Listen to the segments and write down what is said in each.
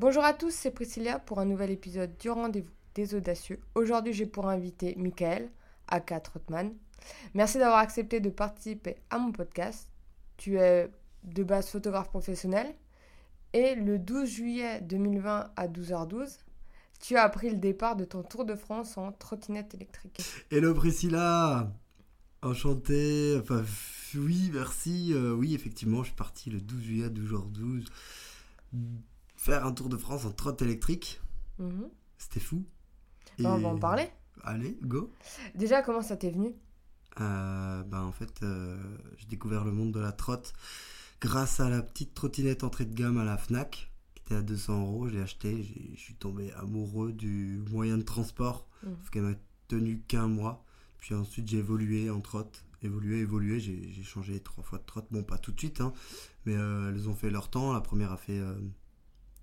Bonjour à tous, c'est Priscilla pour un nouvel épisode du Rendez-vous des Audacieux. Aujourd'hui, j'ai pour invité Michael, aka Trotman. Merci d'avoir accepté de participer à mon podcast. Tu es de base photographe professionnel et le 12 juillet 2020 à 12h12, tu as pris le départ de ton Tour de France en trottinette électrique. Hello Priscilla Enchanté, enfin oui, merci. Euh, oui, effectivement, je suis parti le 12 juillet à 12h12 faire un Tour de France en trotte électrique. Mhm. C'était fou. Bah, on va en parler. Allez, go Déjà, comment ça t'est venu? Euh, ben, En fait, euh, j'ai découvert le monde de la trotte grâce à la petite trottinette entrée de gamme à la FNAC, qui était à 200 euros. J'ai acheté, je suis tombé amoureux du moyen de transport, Mhm. parce qu'elle m'a tenu qu'un mois. Puis ensuite, j'ai évolué en trotte. Évolué, évolué, j'ai j'ai changé trois fois de trotte. Bon, pas tout de suite, hein, mais euh, elles ont fait leur temps. La première a fait. euh,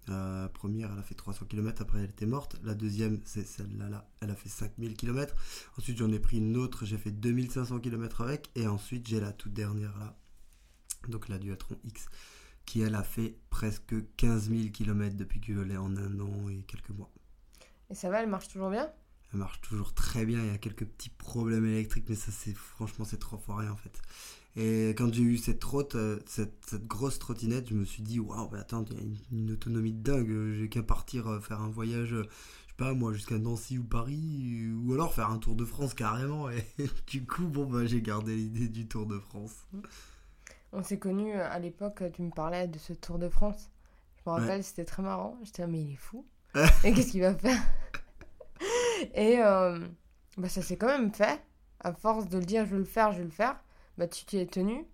la première, elle a fait 300 km, après elle était morte. La deuxième, c'est celle-là, là, elle a fait 5000 km. Ensuite, j'en ai pris une autre, j'ai fait 2500 km avec. Et ensuite, j'ai la toute dernière là, donc la Duatron X, qui elle a fait presque 15 000 km depuis que je l'ai en un an et quelques mois. Et ça va, elle marche toujours bien? Elle marche toujours très bien, il y a quelques petits problèmes électriques, mais ça, c'est franchement, c'est trop foiré en fait. Et quand j'ai eu cette trotte, euh, cette, cette grosse trottinette, je me suis dit, waouh, mais attends, il y a une, une autonomie de dingue, j'ai qu'à partir euh, faire un voyage, euh, je sais pas moi, jusqu'à Nancy ou Paris, ou alors faire un Tour de France carrément. Et du coup, bon, bah, j'ai gardé l'idée du Tour de France. On s'est connus à l'époque, tu me parlais de ce Tour de France. Je me Ouais. rappelle, c'était très marrant. J'étais là, mais il est fou. Et qu'est-ce qu'il va faire? Et euh, bah, ça s'est quand même fait. À force de le dire, je veux le faire, je veux le faire. Bah, tu t'y es tenu.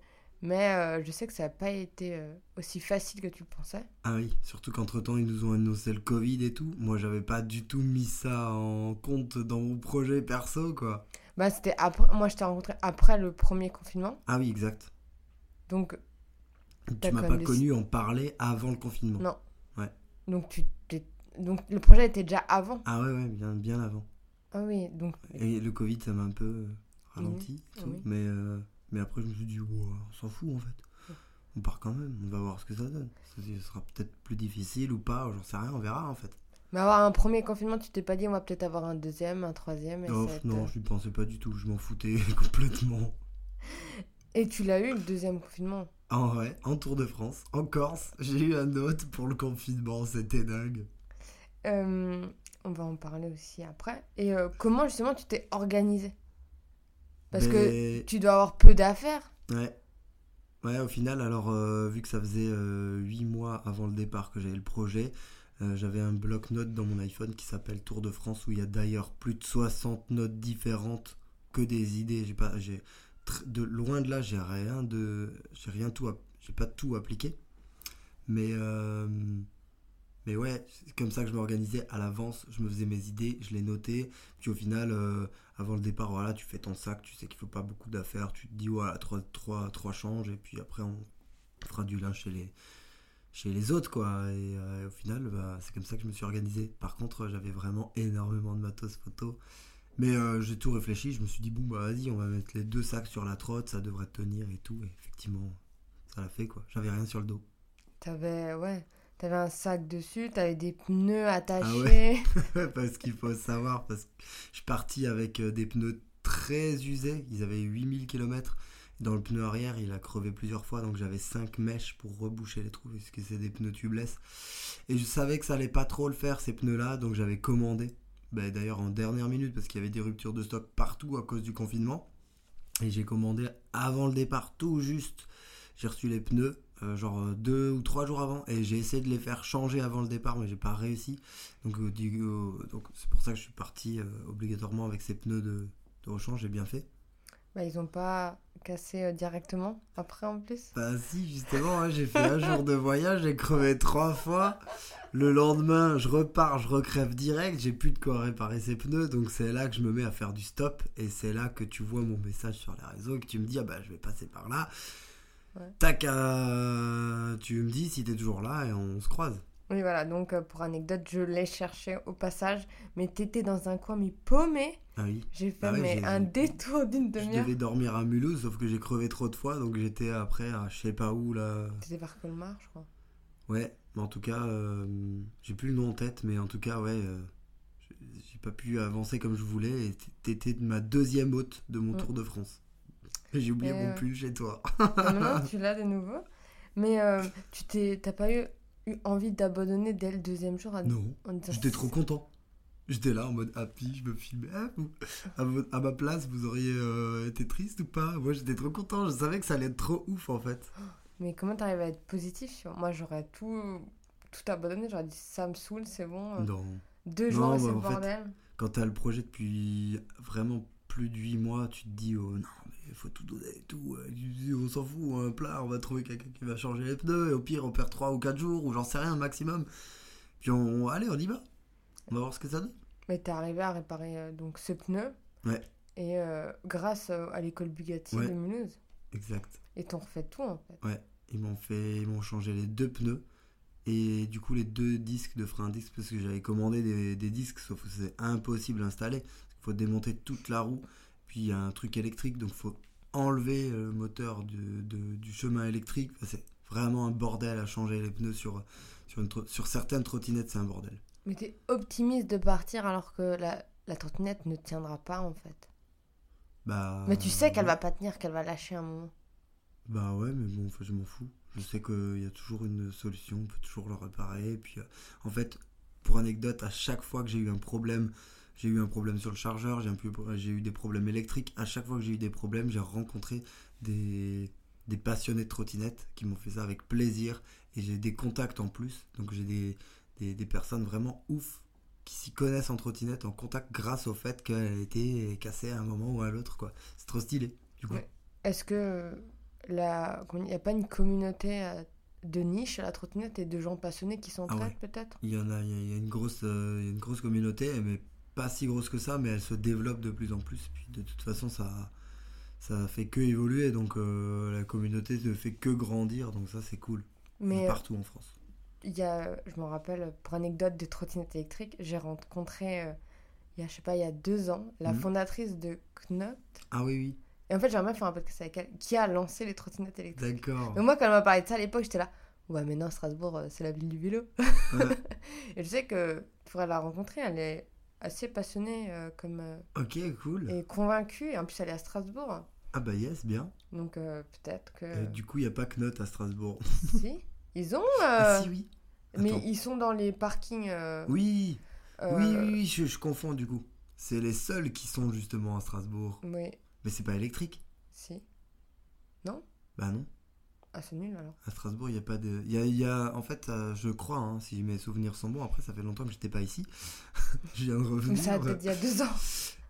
Mais euh, je sais que ça n'a pas été euh, aussi facile que tu le pensais. Ah oui, surtout qu'entre temps ils nous ont annoncé le Covid et tout. Moi j'avais pas du tout mis ça en compte dans mon projet perso quoi. Bah, c'était après. Moi, je t'ai rencontré après le premier confinement. Ah oui, exact. Donc, Tu m'as pas connu en parler avant le confinement. non. Ouais. Donc, tu donc, le projet était déjà avant. Ah ouais, ouais, bien, bien avant. Ah oui, donc. Et le Covid, ça m'a un peu euh, ralenti. et tout. oui. Mais, euh, mais après, je me suis dit, on s'en fout en fait. On part quand même, on va voir ce que ça donne. Ça, ça sera peut-être plus difficile ou pas, j'en sais rien, on verra en fait. Mais avoir un premier confinement, tu t'es pas dit on va peut-être avoir un deuxième, un troisième. Et, Oh, ça non, euh, je n'y pensais pas du tout, je m'en foutais complètement. et tu l'as eu le deuxième confinement? En vrai, en Tour de France, en Corse, j'ai eu un autre pour le confinement, c'était dingue. Euh, on va en parler aussi après. Et euh, comment justement tu t'es organisé? Parce que tu dois avoir peu d'affaires. Ouais. Ouais, au final, alors, euh, vu que ça faisait 8 mois avant le départ que j'avais le projet, euh, j'avais un bloc-notes dans mon iPhone qui s'appelle Tour de France, où il y a d'ailleurs plus de 60 notes différentes que des idées. J'ai pas, j'ai, de loin de là, j'ai rien de, j'ai rien tout, j'ai pas tout appliqué. Mais, euh, mais ouais, c'est comme ça que je m'organisais à l'avance. Je me faisais mes idées, je les notais. Puis au final, euh, avant le départ, voilà, tu fais ton sac, tu sais qu'il faut pas beaucoup d'affaires, tu te dis voilà, trois, trois, trois changes, et puis après on fera du linge chez les, chez les autres, quoi. Et euh, au final, bah, c'est comme ça que je me suis organisé. Par contre, j'avais vraiment énormément de matos photo. Mais euh, j'ai tout réfléchi, je me suis dit, bon, bah vas-y, on va mettre les deux sacs sur la trotte, ça devrait tenir et tout. Et effectivement, ça l'a fait, quoi. J'avais rien sur le dos. T'avais ouais, t'avais un sac dessus, t'avais des pneus attachés. Ah ouais parce qu'il faut savoir, parce que je suis parti avec euh, des pneus très usés, ils avaient 8000 km. Dans le pneu arrière, il a crevé plusieurs fois, donc j'avais 5 mèches pour reboucher les trous, parce que c'est des pneus tubeless. Et je savais que ça allait pas trop le faire, ces pneus-là, donc j'avais commandé. Ben, D'ailleurs, en dernière minute, parce qu'il y avait des ruptures de stock partout à cause du confinement. Et j'ai commandé avant le départ, tout juste. J'ai reçu les pneus, euh, genre euh, deux ou trois jours avant, et j'ai essayé de les faire changer avant le départ, mais j'ai pas réussi. Donc, euh, du- euh, donc c'est pour ça que je suis parti euh, obligatoirement avec ces pneus de, de rechange, j'ai bien fait. Bah, ils ont pas cassé directement après en plus? Bah si, justement, ouais, j'ai fait un jour de voyage, j'ai crevé trois fois. Le lendemain, je repars, je recrève direct, j'ai plus de quoi réparer ces pneus, donc c'est là que je me mets à faire du stop, et c'est là que tu vois mon message sur les réseaux, et que tu me dis, ah bah je vais passer par là. Ouais. Tac, euh, tu me dis si t'es toujours là, et on se croise. Oui, voilà, donc euh, pour anecdote, je l'ai cherché au passage, mais t'étais dans un coin, mais paumé. Ah oui. J'ai fait Ah ouais, mais j'ai- un détour d'une Je demi-heure. devais dormir à Mulhouse, sauf que j'ai crevé trop de fois, donc j'étais après à je sais pas où là. T'étais vers Colmar, je crois. Ouais, mais en tout cas, euh, J'ai plus le nom en tête, mais en tout cas, ouais, euh, j'ai- j'ai pas pu avancer comme je voulais. Et t'étais ma deuxième hôte de mon Mm. Tour de France. J'ai oublié Et, mon euh, pull chez toi. Maintenant, tu l'as de nouveau. Mais euh, tu t'es, t'as pas eu, eu envie d'abandonner dès le deuxième jour à, non, j'étais trop content. J'étais là en mode happy, je me filmais. Ah, vous- à, ma place, vous auriez euh, été triste ou pas? Moi, j'étais trop content. Je savais que ça allait être trop ouf en fait. Mais comment t'arrives à être positif? Moi, j'aurais tout, tout abandonné. J'aurais dit, ça me saoule, c'est bon. Non. Deux Non, jours et bah, c'est le en fait, bordel. quand t'as le projet depuis vraiment plus de 8 mois, tu te dis oh non mais il faut tout donner et tout, euh, on s'en fout, un plat, on va trouver quelqu'un qui va changer les pneus et au pire on perd 3 ou 4 jours ou j'en sais rien maximum. Puis on, allez on y va. On va voir ce que ça donne. Mais t'es arrivé à réparer euh, donc ce pneu. Ouais. Et euh, grâce à l'école Bugatti Ouais. de Mulhouse. Exact. Et t'en refait tout en fait. Ils m'ont fait ils m'ont changé les deux pneus et du coup les deux disques de frein disque parce que j'avais commandé des, des disques sauf que c'est impossible à installer. Il faut démonter toute la roue. Puis il y a un truc électrique donc il faut enlever le moteur du, de- du chemin électrique. Enfin, c'est vraiment un bordel à changer les pneus sur, sur, une tro- sur certaines trottinettes, c'est un bordel. Mais t'es optimiste de partir alors que la, la trottinette ne tiendra pas en fait. Bah, Mais tu sais qu'elle ouais. va pas tenir, qu'elle va lâcher un moment. Bah ouais, mais bon, je m'en fous. Je sais qu'il y a toujours une solution, on peut toujours le réparer. Et puis, euh, en fait, pour anecdote, à chaque fois que j'ai eu un problème, j'ai eu un problème sur le chargeur, j'ai eu des problèmes électriques. À chaque fois que j'ai eu des problèmes, j'ai rencontré des, des passionnés de trottinettes qui m'ont fait ça avec plaisir. Et j'ai des contacts en plus. Donc j'ai des, des, des personnes vraiment ouf qui s'y connaissent en trottinette en contact grâce au fait qu'elle était cassée à un moment ou à l'autre. quoi. C'est trop stylé. Du coup. Est-ce que la... il n'y a pas une communauté euh, de niche à la trottinette et de gens passionnés qui s'entraident Ah ouais. peut-être? Il y en a, il y a- a une grosse, euh, a une grosse communauté, mais pas si grosse que ça, mais elle se développe de plus en plus. Puis de toute façon, ça, ça fait que évoluer, donc euh, la communauté ne fait que grandir, donc ça c'est cool. Mais Partout en France. il y a, je me rappelle, pour anecdote de trottinette électrique, j'ai rencontré, euh, il y a, je sais pas, il y a deux ans, la Mhm. fondatrice de Knot. Ah oui, Et en fait, j'aimerais bien faire un podcast avec elle, qui a lancé les trottinettes oui, électriques. d'accord. Mais moi, quand elle m'a parlé de ça à l'époque, j'étais là, ouais, mais non, Strasbourg, euh, c'est la ville du vélo. Ouais. Et je sais que pourrais la rencontrer, elle est assez passionnée euh, comme, euh, Ok, cool. et convaincue, et en plus, elle est à Strasbourg. Ah bah yes, bien. Donc euh, peut-être que... Du coup, il n'y a pas que note à Strasbourg. Si, ils ont... Ah si, oui. mais ils sont dans les parkings... Oui, oui, oui, oui, je, je confonds du coup. C'est les seuls qui sont justement à Strasbourg. Oui, Mais c'est pas électrique. si. Bah non. Ah, c'est nul alors. À Strasbourg, il y a pas de. Il y a, il y a- En fait, euh, je crois, hein, si mes souvenirs sont bons, après, ça fait longtemps que j'étais pas ici. je viens de revenir. ça date d'il y a deux ans.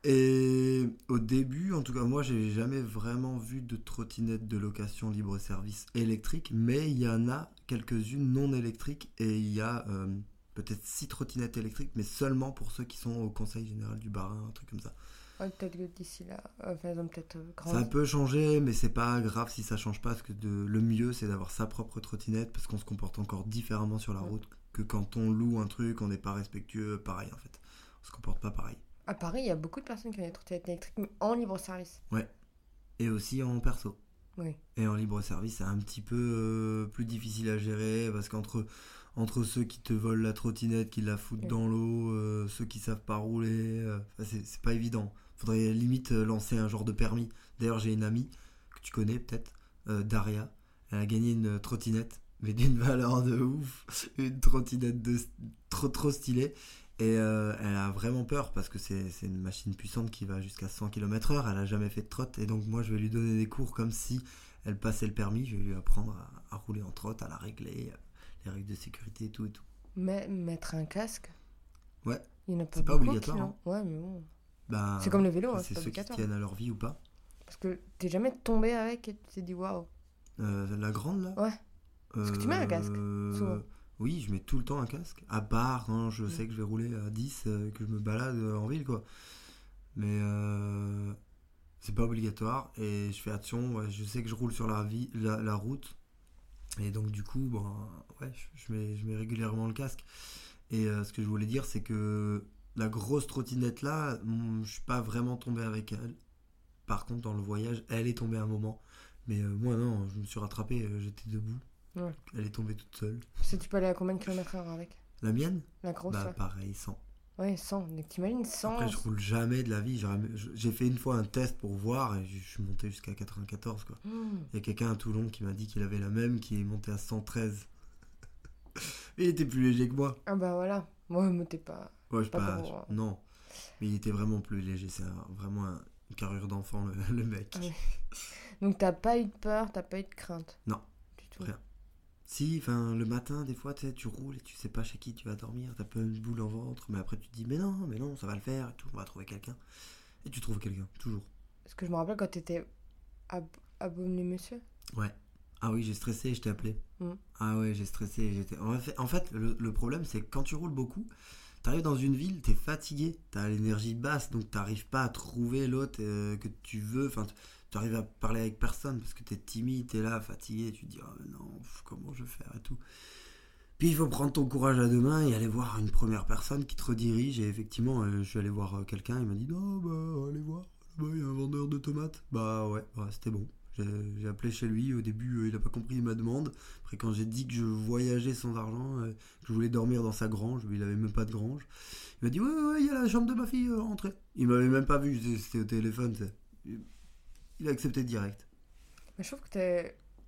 Et au début, en tout cas, moi, j'ai jamais vraiment vu de trottinette de location libre-service électrique, mais il y en a quelques-unes non électriques et il y a euh, peut-être six trottinettes électriques, mais seulement pour ceux qui sont au Conseil Général du Bas-Rhin, un truc comme ça. Ouais, peut-être que d'ici là, euh, enfin, ils ont peut-être euh, Ça peut changer, mais c'est pas grave si ça change pas, parce que de- le mieux, c'est d'avoir sa propre trottinette, parce qu'on se comporte encore différemment sur la Ouais. route que quand on loue un truc, on n'est pas respectueux, pareil en fait. On se comporte pas pareil. À Paris, il y a beaucoup de personnes qui ont des trottinettes électriques, mais en libre service. Et aussi en perso. Oui. Et en libre service, c'est un petit peu euh, plus difficile à gérer parce qu'entre entre ceux qui te volent la trottinette, qui la foutent Oui. dans l'eau, euh, ceux qui savent pas rouler, euh, c'est pas évident. Faudrait limite euh, lancer un genre de permis. D'ailleurs, j'ai une amie que tu connais peut-être, euh, Daria. Elle a gagné une trottinette, mais d'une valeur de ouf. Une trottinette de trop trop stylée. Et euh, elle a vraiment peur parce que c'est une machine puissante qui va jusqu'à 100 km/h. Elle a jamais fait de trotte. Et donc, moi, je vais lui donner des cours comme si elle passait le permis. Je vais lui apprendre à, à rouler en trotte, à la régler, euh, les règles de sécurité et tout et tout. Mais mettre un casque? Ouais. Il n'y en a pas C'est pas obligatoire, hein. Ouais, mais bon. Ben, C'est comme le vélo, hein, c'est ceux qui tiennent à leur vie ou pas. Parce que t'es jamais tombé avec et tu t'es dit waouh. Euh, la grande là Ouais. Parce que tu mets un casque, Euh, souvent. Oui, je mets tout le temps un casque. À part, hein, je Mm. sais que je vais rouler à 10, euh, que je me balade en ville, quoi. Mais euh, c'est pas obligatoire et je fais attention. ouais, je sais que je roule sur la, vie, la, la route. Et donc, du coup, bon, ouais, je, je mets, je mets régulièrement le casque. Et euh, ce que je voulais dire, c'est que la grosse trottinette là, mm, je suis pas vraiment tombé avec elle. Par contre, dans le voyage, elle est tombée un moment. Mais euh, moi, non, je me suis rattrapé, euh, j'étais debout. Ouais. Elle est tombée toute seule. Si tu peux aller à combien de kilomètres heure avec? La mienne? La grosse Bah ouais. pareil, 100. Ouais, 100. Donc t'imagines 100 Après, je roule jamais de la vie. J'ai fait une fois un test pour voir et je suis monté jusqu'à 94 quoi. Hmm. Il y a quelqu'un à Toulon qui m'a dit qu'il avait la même, qui est monté à 113. Mais il était plus léger que moi. Ah bah voilà. Moi, mais t'es pas. Ouais, je Pas je- non. Mais il était vraiment plus léger. C'est vraiment un- une carrure d'enfant, le, le mec. Donc t'as pas eu de peur, t'as pas eu de crainte? Non. Du tout. Rien. Si, enfin, le matin, des fois, tu roules et tu sais pas chez qui tu vas dormir. T'as pas une boule en ventre, mais après tu te dis, mais non, mais non, ça va le faire et tout. On va trouver quelqu'un. Et tu trouves quelqu'un, toujours. Parce que je me rappelle quand t'étais à, à Baume-les-Messieurs. Ah oui, j'ai stressé et je t'ai appelé. Mm. Ah ouais, j'ai stressé. et J'étais... En fait, le, le problème, c'est que quand tu roules beaucoup, t'arrives dans une ville, t'es fatigué, t'as l'énergie basse, donc t'arrives pas à trouver l'autre euh, que tu veux. Enfin, tu- t'arrives à parler avec personne parce que t'es timide, t'es là, fatigué, tu te dis, oh non, pff, comment je vais faire et tout. Puis il faut prendre ton courage à deux mains et aller voir une première personne qui te redirige. Et effectivement, euh, je suis allé voir euh, quelqu'un, il m'a dit, non, bah, allez voir, il y a un vendeur de tomates. Bah ouais, ouais, c'était bon. J'ai appelé chez lui, au début euh, il a pas compris ma demande. Après quand j'ai dit que je voyageais sans argent, euh, que je voulais dormir dans sa grange, lui il avait même pas de grange. Il m'a dit ouais ouais il y a la chambre de ma fille, euh, rentrez. Il m'avait même pas vu, c'était- au téléphone. Il a accepté direct. Mais je trouve que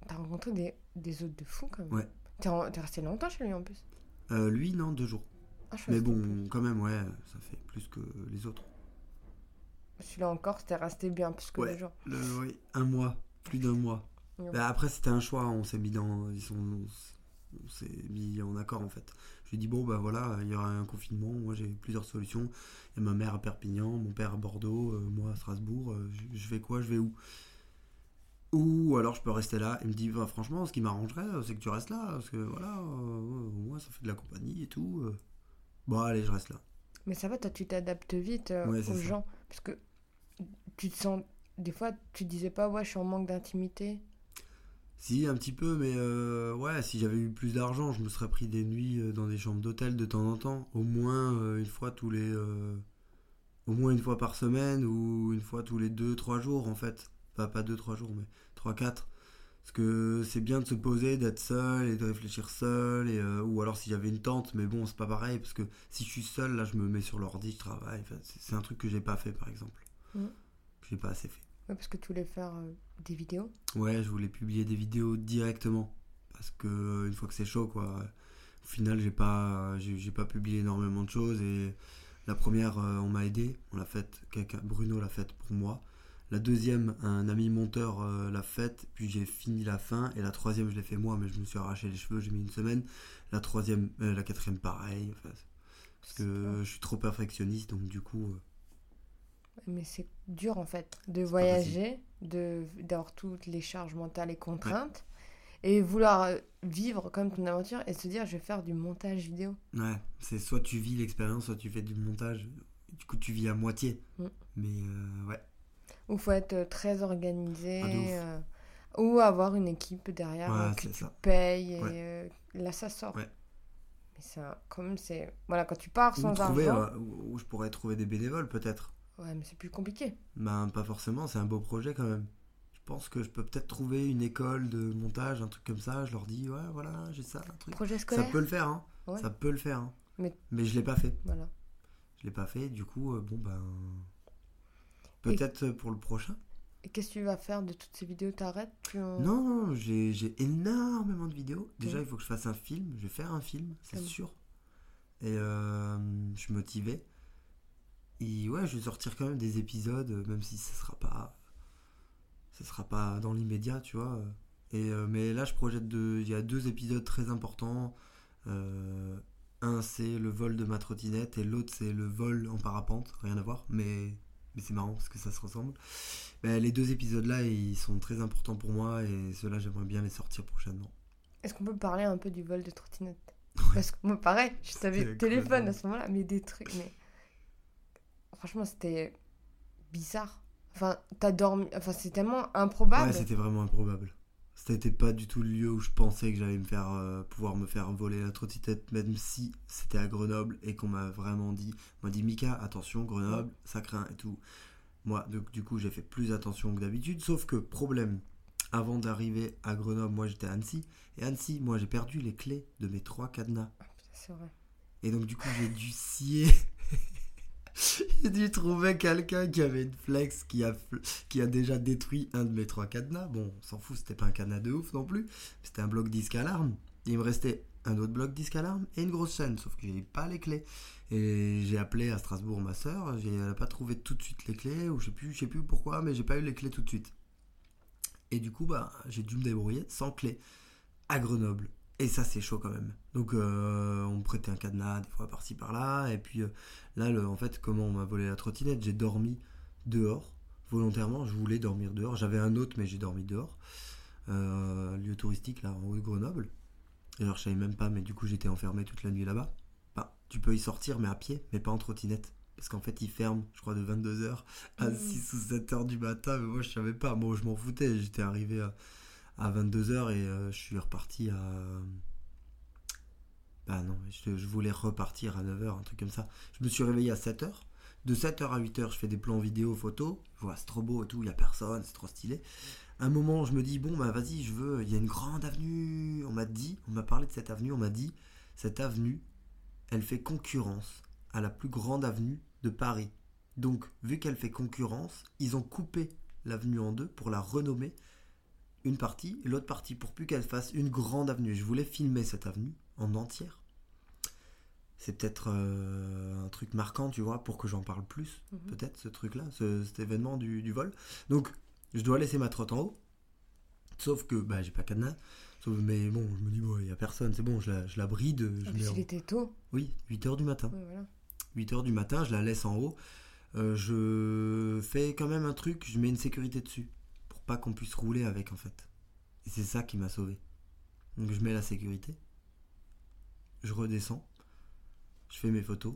t'as rencontré des, des autres de fous quand même. Ouais. T'es, resté longtemps chez lui en plus? Euh, lui non, deux jours. Ah, Mais bon, quand même ouais, ça fait plus que les autres. Celui-là encore, c'était resté bien plus que Ouais. gens. Le, oui, un mois, plus d'un mois. Ouais. Bah, après c'était un choix, on s'est mis dans, ils sont, on s'est mis en accord en fait. Je lui ai dit bon bah voilà, il y aura un confinement, moi j'ai plusieurs solutions. Il y a ma mère à Perpignan, mon père à Bordeaux, euh, moi à Strasbourg. euh, je, fais quoi, je vais où? Ou alors je peux rester là. Il me dit bah, franchement, ce qui m'arrangerait, euh, c'est que tu restes là, parce que voilà, euh, moi ça fait de la compagnie et tout. Bon allez, je reste là. Mais ça va, toi, tu t'adaptes vite Ouais, aux ça. gens. Parce que tu te sens. Des fois, tu disais pas, ouais, je suis en manque d'intimité. Si, un petit peu, mais euh, ouais, si j'avais eu plus d'argent, je me serais pris des nuits euh, dans des chambres d'hôtel de temps en temps. Au moins euh, une fois tous les. euh, au moins une fois par semaine ou une fois tous les 2-3 jours en fait. Pas, pas 2-3 jours, mais 3-4. Parce que c'est bien de se poser, d'être seul et de réfléchir seul. Et, euh, ou alors si j'avais une tante, mais bon, c'est pas pareil. Parce que si je suis seul, là, je me mets sur l'ordi, je travaille. Enfin, c'est un truc que j'ai pas fait par exemple. J'ai pas assez fait. Ouais, parce que tu voulais faire euh, des vidéos. Ouais, je voulais publier des vidéos directement parce que euh, une fois que c'est chaud quoi. Au final, j'ai pas j'ai pas publié énormément de choses et la première euh, on m'a aidé, on l'a faite quelqu'un Bruno l'a faite pour moi. La deuxième, un ami monteur euh, l'a faite, puis j'ai fini la fin et la troisième je l'ai fait moi mais je me suis arraché les cheveux, j'ai mis une semaine. La troisième euh, la quatrième pareil enfin, parce que je suis trop perfectionniste donc du coup euh, Mais c'est dur en fait de voyager, de d'avoir toutes les charges mentales et contraintes, et vouloir euh, vivre comme ton aventure et se dire je vais faire du montage vidéo. Ouais, c'est soit tu vis l'expérience, soit tu fais du montage. Du coup, tu vis à moitié. Mm. Mais euh, ouais, Où faut être euh, très organisé, Ah, euh, ou avoir une équipe derrière Ouais, que tu ça. payes, et Ouais. euh, là ça sort. Ouais. Mais quand même, c'est. Voilà, quand tu pars sans trouver, argent. où, où je pourrais trouver des bénévoles peut-être. Ouais, mais c'est plus compliqué. Ben, pas forcément, c'est un beau projet quand même. Je pense que je peux peut-être trouver une école de montage, un truc comme ça. Je leur dis, ouais, voilà, j'ai ça, un truc. Projet Ça scolaire peut le faire, hein. Ouais. Ça peut le faire, hein. Mais- je l'ai pas fait. Voilà. Je l'ai pas fait, du coup, euh, bon, ben. Peut-être pour le prochain. Et qu'est-ce que tu vas faire de toutes ces vidéos? T'arrêtes tu Non, j'ai énormément de vidéos. Déjà, il faut que je fasse un film. Je vais faire un film, c'est sûr. Et euh, je suis motivé. Et ouais, je vais sortir quand même des épisodes, euh, même si ce sera pas, ce sera pas dans l'immédiat, tu vois. Et euh, mais là, je projette de, il y a deux épisodes très importants. Euh, un, c'est le vol de ma trottinette, et l'autre, c'est le vol en parapente. Rien à voir, mais mais c'est marrant parce que ça se ressemble. Les deux épisodes-là, ils sont très importants pour moi, et ceux-là, j'aimerais bien les sortir prochainement. Est-ce qu'on peut parler un peu du vol de trottinette? Parce que moi, pareil, je t'avais téléphone à ce moment-là, mais des trucs. Mais franchement, c'était bizarre. Enfin, t'as dormi. Enfin, c'est tellement improbable. Ouais, c'était vraiment improbable. C'était pas du tout le lieu où je pensais que j'allais me faire euh, pouvoir me faire voler la trottinette, même si c'était à Grenoble et qu'on m'a vraiment dit, on m'a dit Mika, attention Grenoble, ça craint et tout. Moi, donc, du coup, j'ai fait plus attention que d'habitude, sauf que problème. Avant d'arriver à Grenoble, moi j'étais à Annecy et Annecy, moi j'ai perdu les clés de mes trois cadenas. Ah, putain, c'est vrai. Et donc, du coup, j'ai dû scier. j'ai dû trouver quelqu'un qui avait une flex qui a, déjà détruit un de mes trois cadenas. Bon, on s'en fout, c'était pas un cadenas de ouf non plus. C'était un bloc disque alarme. Il me restait un autre bloc disque alarme et une grosse chaîne, sauf que j'ai pas les clés. Et j'ai appelé à Strasbourg ma soeur, elle n'a pas trouvé tout de suite les clés, ou je sais plus, sais plus pourquoi, mais j'ai pas eu les clés tout de suite. Et du coup, bah, j'ai dû me débrouiller sans clé à Grenoble. Et ça, c'est chaud quand même. Donc, euh, on me prêtait un cadenas des fois par-ci par-là. Et puis euh, là, le, en fait, comment on m'a volé la trottinette J'ai dormi dehors, volontairement. Je voulais dormir dehors. J'avais un autre, mais j'ai dormi dehors. Euh, lieu touristique, là, en haut de Grenoble. Alors, je savais même pas, mais du coup, j'étais enfermé toute la nuit là-bas. Bah, tu peux y sortir, mais à pied, mais pas en trottinette. Parce qu'en fait, ils ferment, je crois, de 22h à 6 mmh. ou 7h du matin. Mais moi, je savais pas. Moi, je m'en foutais. J'étais arrivé à à 22h et euh, je suis reparti à. Bah non, je, voulais repartir à 9h, un truc comme ça. Je me suis réveillé à 7h. De 7h à 8h, je fais des plans vidéo, photos. Je vois, c'est trop beau et tout, il n'y a personne, c'est trop stylé. un moment, je me dis, bon, bah vas-y, je veux. Il y a une grande avenue. On m'a dit, on m'a parlé de cette avenue, on m'a dit, cette avenue, elle fait concurrence à la plus grande avenue de Paris. Donc, vu qu'elle fait concurrence, ils ont coupé l'avenue en deux pour la renommer une partie l'autre partie pour plus qu'elle fasse une grande avenue. Je voulais filmer cette avenue en entière. C'est peut-être euh, un truc marquant, tu vois, pour que j'en parle plus, mhm. peut-être, ce truc-là, cet événement du, vol. Donc, je dois laisser ma trotte en haut. Sauf que, bah, j'ai pas cadenas. mais bon, je me dis, il y a personne, c'est bon, je la, je la bride. Je ah, il était tôt. Oui, 8h du matin. 8h du matin, je la laisse en haut. Euh, je fais quand même un truc, je mets une sécurité dessus pas qu'on puisse rouler avec en fait. Et c'est ça qui m'a sauvé. Donc je mets la sécurité, je redescends, je fais mes photos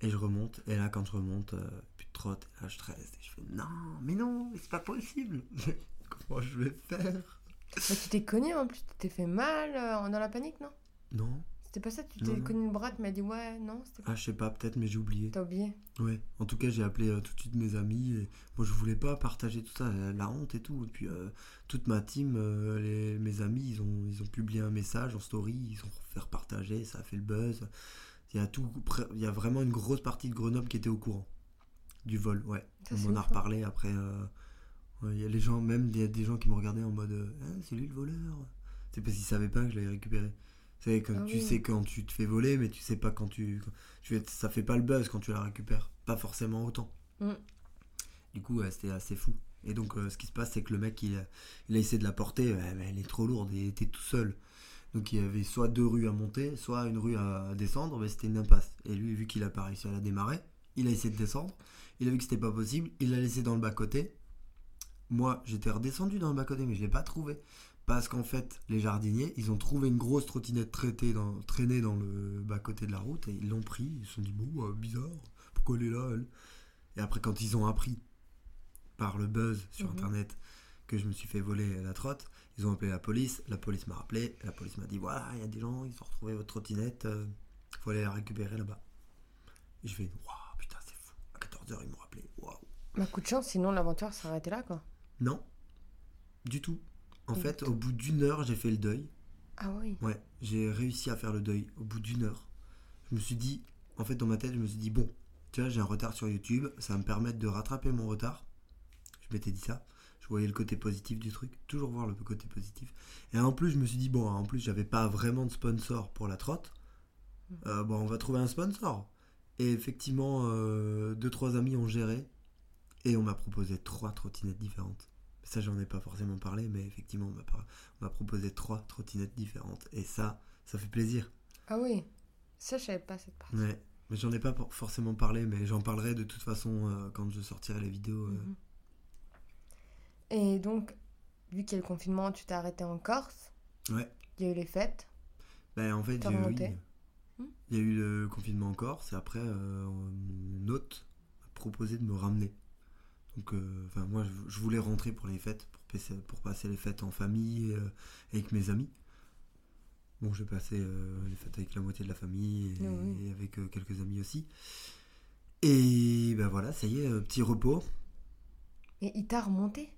et je remonte. Et là, quand je remonte, euh, plus de trotte, là je stresse et je fais non, mais non, c'est pas possible. Comment je vais faire? Tu t'es cogné en plus, tu t'es fait mal euh, dans la panique, non? Non. C'était pas ça Tu t'es connu le bras, tu m'as dit ouais, non Ah, je sais pas, peut-être, mais j'ai oublié. T'as oublié Ouais. En tout cas, j'ai appelé euh, tout de suite mes amis. Et moi, je voulais pas partager tout ça, la, honte et tout. Et puis, euh, toute ma team, euh, les, mes amis, ils ont, ils ont publié un message en story, ils ont fait repartager, ça a fait le buzz. Il y a, tout, il y a vraiment une grosse partie de Grenoble qui était au courant du vol, ouais. On m'en a hein. reparlé après. Il y a les gens, même, il y a des gens qui me regardaient en mode ah, c'est lui le voleur. C'est parce qu'ils savaient pas que je l'avais récupéré. C'est que ah tu sais quand tu te fais voler, mais tu sais pas quand tu, tu. Ça fait pas le buzz quand tu la récupères. Pas forcément autant. Mm. Du coup, c'était assez fou. Et donc, euh, ce qui se passe, c'est que le mec, il a, il a essayé de la porter, mais elle est trop lourde, il était tout seul. Donc, il y avait soit deux rues à monter, soit une rue à descendre, mais c'était une impasse. Et lui, vu qu'il a pas réussi à la démarrer, il a essayé de descendre. Il a vu que c'était pas possible, il l'a laissé dans le bas-côté. Moi, j'étais redescendu dans le bas-côté, mais je l'ai pas trouvé. Parce qu'en fait, les jardiniers, ils ont trouvé une grosse trottinette traitée dans, traînée dans le bas-côté de la route et ils l'ont pris. Ils se sont dit, bon, euh, bizarre, pourquoi elle est là, elle? Et après, quand ils ont appris par le buzz sur mhm. Internet que je me suis fait voler la trotte, ils ont appelé la police. La police m'a rappelé. La police m'a dit, voilà, il y a des gens, ils ont retrouvé votre trottinette, il euh, faut aller la récupérer là-bas. Et je fais, waouh, putain, c'est fou. À 14h, ils m'ont rappelé, waouh. Ma coup de chance, sinon l'aventure s'arrêtait là, quoi. Non, du tout. En fait, au bout d'une heure, j'ai fait le deuil. Ah oui Ouais, j'ai réussi à faire le deuil au bout d'une heure. Je me suis dit, en fait, dans ma tête, je me suis dit, bon, tu vois, j'ai un retard sur YouTube, ça va me permettre de rattraper mon retard. Je m'étais dit ça. Je voyais le côté positif du truc, toujours voir le côté positif. Et en plus, je me suis dit, bon, en plus, j'avais pas vraiment de sponsor pour la trotte. Mm. Euh, bon, on va trouver un sponsor. Et effectivement, euh, deux, trois amis ont géré. Et on m'a proposé trois trottinettes différentes. Ça, j'en ai pas forcément parlé, mais effectivement, on m'a proposé trois trottinettes différentes. Et ça, ça fait plaisir. Ah oui, ça, je savais pas cette partie. Ouais, mais j'en ai pas forcément parlé, mais j'en parlerai de toute façon euh, quand je sortirai les vidéos. Euh. Mhm. Et donc, vu qu'il y a le confinement, tu t'es arrêté en Corse? Ouais. Il y a eu les fêtes? Ben, en fait, j'ai eu, hmm? Il y a eu le confinement en Corse, et après, euh, mon hôte m'a proposé de me ramener. Donc, euh, enfin, moi, je, voulais rentrer pour les fêtes, pour passer, pour passer les fêtes en famille, euh, avec mes amis. Bon, j'ai passé euh, les fêtes avec la moitié de la famille et, ah avec quelques amis aussi. Et ben voilà, ça y est, petit repos. Et il t'a remonté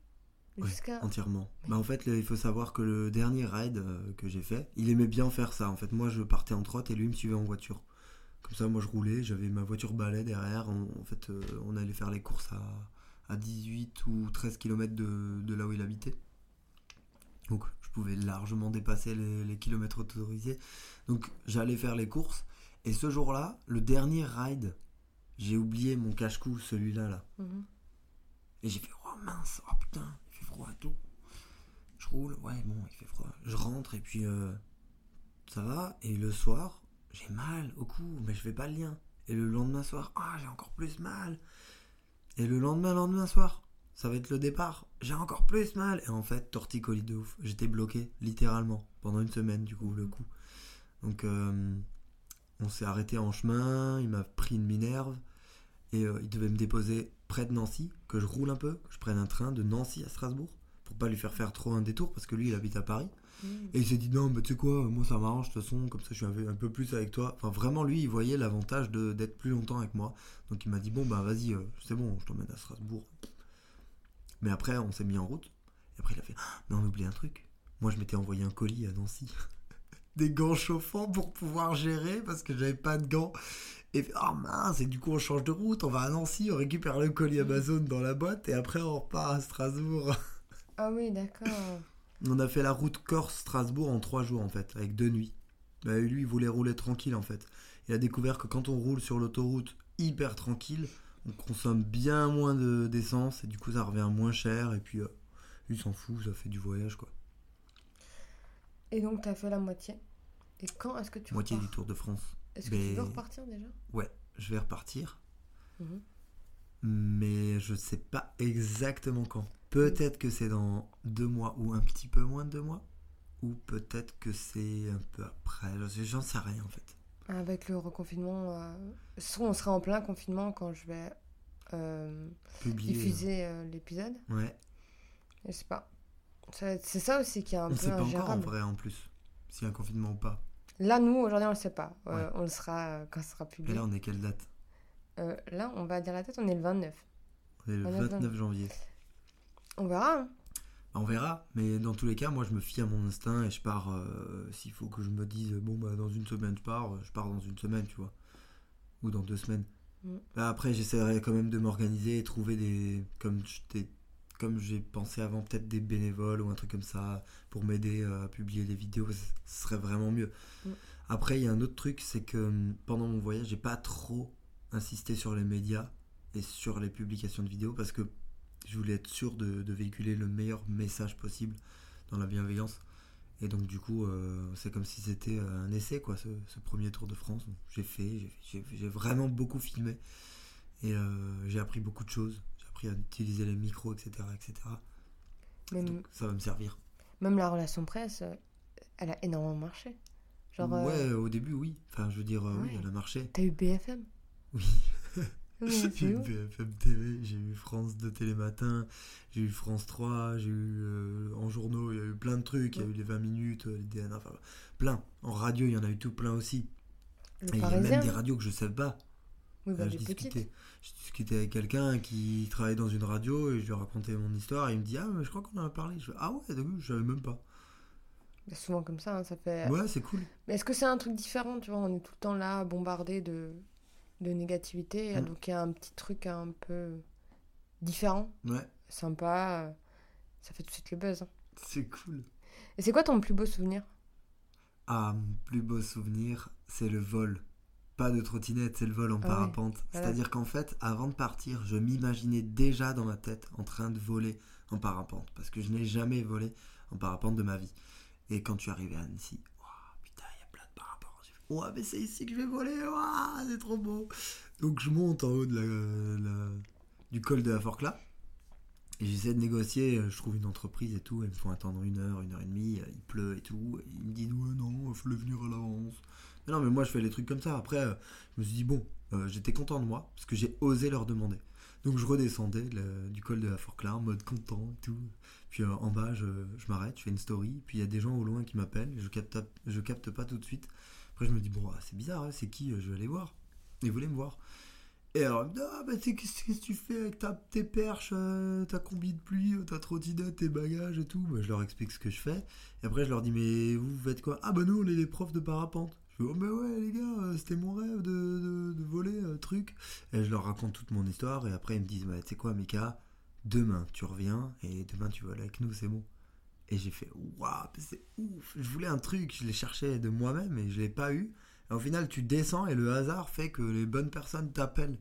jusqu'à entièrement. Bah, en fait, il faut savoir que le dernier ride que j'ai fait, il aimait bien faire ça. En fait, moi, je partais en trotte et lui me suivait en voiture. Comme ça, moi je roulais, j'avais ma voiture balai derrière. On- en fait, euh, on allait faire les courses à, à 18 ou 13 km de, de là où il habitait. Donc je pouvais largement dépasser les, les kilomètres autorisés. Donc j'allais faire les courses. Et ce jour-là, le dernier ride, j'ai oublié mon cache-cou, celui-là là. Mhm. Et j'ai fait, oh mince, oh putain, il fait froid et tout. Je roule, ouais, bon, il fait froid. Je rentre et puis euh, ça va. Et le soir, j'ai mal au cou, mais je fais pas le lien. Et le lendemain soir, ah, j'ai encore plus mal. Et le lendemain, lendemain soir, ça va être le départ. J'ai encore plus mal. Et en fait, torticolis de ouf. J'étais bloqué, littéralement, pendant une semaine, du coup, le coup. Donc, euh, on s'est arrêté en chemin. Il m'a pris une minerve. Et euh, il devait me déposer près de Nancy, que je roule un peu, que je prenne un train de Nancy à Strasbourg, pour pas lui faire faire trop un détour, parce que lui, il habite à Paris. Et il s'est dit non, mais tu sais quoi, moi ça m'arrange de toute façon, comme ça je suis un, peu plus avec toi. Enfin, vraiment, lui, il voyait l'avantage d'être plus longtemps avec moi. Donc il m'a dit bon, bah vas-y, euh, c'est bon, je t'emmène à Strasbourg. Mais après, on s'est mis en route. Et après, il a fait Ah, mais on oublie un truc. Moi, je m'étais envoyé un colis à Nancy. Des gants chauffants pour pouvoir gérer parce que j'avais pas de gants. Et oh mince, et du coup on change de route, on va à Nancy, on récupère le colis Amazon dans la boîte et après on repart à Strasbourg. Ah oui, d'accord. On a fait la route Corse-Strasbourg en trois jours en fait, avec deux nuits. Bah, lui, il voulait rouler tranquille en fait. Il a découvert que quand on roule sur l'autoroute hyper tranquille, on consomme bien moins de- d'essence et du coup ça revient moins cher. Et puis euh, lui s'en fout, ça fait du voyage quoi. Et donc, tu as fait la moitié. Et quand est-ce que tu Moitié du Tour de France. Est-ce que tu veux repartir déjà? Ouais, je vais repartir, Mhm. mais je sais pas exactement quand. Peut-être que c'est dans deux mois ou un petit peu moins de deux mois, ou peut-être que c'est un peu après. J'en sais rien en fait. Avec le reconfinement, euh, soit on sera en plein confinement quand je vais euh, Publier. diffuser euh, l'épisode. euh, Ouais. Je sais pas. C'est ça aussi qui est un On peu sait pas encore en vrai en plus s'il y a un confinement ou pas. Là, nous, aujourd'hui, on le sait pas. Euh, Ouais. On le sera euh, quand ce sera Et publié. là on est quelle date? Euh, là, on va dire la tête, on est le 29. On est le On est le 29 janvier. On verra. hein. Bah, On verra, mais dans tous les cas, moi je me fie à mon instinct et je pars. euh, S'il faut que je me dise, bon bah dans une semaine je pars, je pars dans une semaine, tu vois. Ou dans deux semaines. Mm. Bah, après, j'essaierai quand même de m'organiser et trouver des. Comme comme j'ai pensé avant, peut-être des bénévoles ou un truc comme ça pour m'aider euh, à publier les vidéos, ce ce serait vraiment mieux. Mm. Après, il y a un autre truc, c'est que hum, pendant mon voyage, j'ai pas trop insisté sur les médias et sur les publications de vidéos parce que je voulais être sûr de, de véhiculer le meilleur message possible dans la bienveillance. Et donc, du coup, euh, c'est comme si c'était euh, un essai, quoi, ce, ce premier Tour de France. J'ai fait, j'ai- vraiment beaucoup filmé et euh, j'ai appris beaucoup de choses. J'ai appris à utiliser les micros, etc. etc. Même, Donc, ça va me servir. même la relation presse, elle a énormément marché. Genre, euh, ouais, au début, oui. Enfin, je veux dire, oui, elle a marché. t'as eu BFM Oui. J'ai eu. BFM TV, j'ai eu France 2 Télématin, j'ai eu France 3, j'ai eu euh, en journaux, il y a eu plein de trucs, il y a eu les 20 minutes, euh, les DNA, enfin plein. En radio, il y en a eu tout plein aussi. Le Et il y a même des radios que je ne savais pas. Oui, bah, je, discutais, je discutais avec quelqu'un qui travaillait dans une radio et je lui racontais mon histoire et il me dit Ah, mais je crois qu'on en a parlé. Je fais Ah ouais, d'accord, je savais même pas. Bah, souvent comme ça, hein, ça fait. Ouais, c'est cool. Mais est-ce que c'est un truc différent, tu vois? On est tout le temps là, bombardé de, de négativité, Mm. donc il y a un petit truc un peu différent, Ouais, sympa, ça fait tout de suite le buzz. hein. c'est cool. Et c'est quoi ton plus beau souvenir? Ah, mon plus beau souvenir, c'est le vol. Pas de trottinette, c'est le vol en Ah parapente. voilà. C'est-à-dire qu'en fait, avant de partir, je m'imaginais déjà dans ma tête en train de voler en parapente. Parce que je n'ai jamais volé en parapente de ma vie. Et quand tu arrivais à Annecy, Ouah, putain, il y a plein de parapentes. J'ai fait, Ouais, mais c'est ici que je vais voler, Ouah, c'est trop beau. Donc je monte en haut de du col de la Forclaz. Et j'essaie de négocier, euh, je trouve une entreprise et tout, ils me font attendre une heure, une heure et demie, euh, il pleut et tout. Ils me disent ouais non, il le venir à l'avance. Non mais moi je fais les trucs comme ça. Après, euh, je me suis dit bon, j'étais content de moi, parce que j'ai osé leur demander. Donc je redescendais du col de la Forclaz en mode content et tout. Puis en bas, je, je m'arrête, je fais une story, puis il y a des gens au loin qui m'appellent, je capte, je capte pas tout de suite. Après je me dis bon, ah, c'est bizarre, hein, c'est qui euh, Je vais aller voir. Ils voulaient me voir. Et alors, ah, bah, qu'est-ce que tu fais avec tes perches, euh, ta combi de pluie, euh, ta trottinette, tes bagages et tout bah, Je leur explique ce que je fais. Et après, je leur dis, mais vous, faites quoi? Ah, bah nous, on est des profs de parapente. Je dis, oh, mais ouais, les gars, euh, c'était mon rêve de, de, voler un truc. Et je leur raconte toute mon histoire. Et après, ils me disent, bah, tu sais quoi, Mika, demain, tu reviens. Et demain, tu voles avec nous, c'est bon. Et j'ai fait, waouh, c'est ouf. Je voulais un truc, je l'ai cherché de moi-même et je l'ai pas eu. Et au final, tu descends et le hasard fait que les bonnes personnes t'appellent.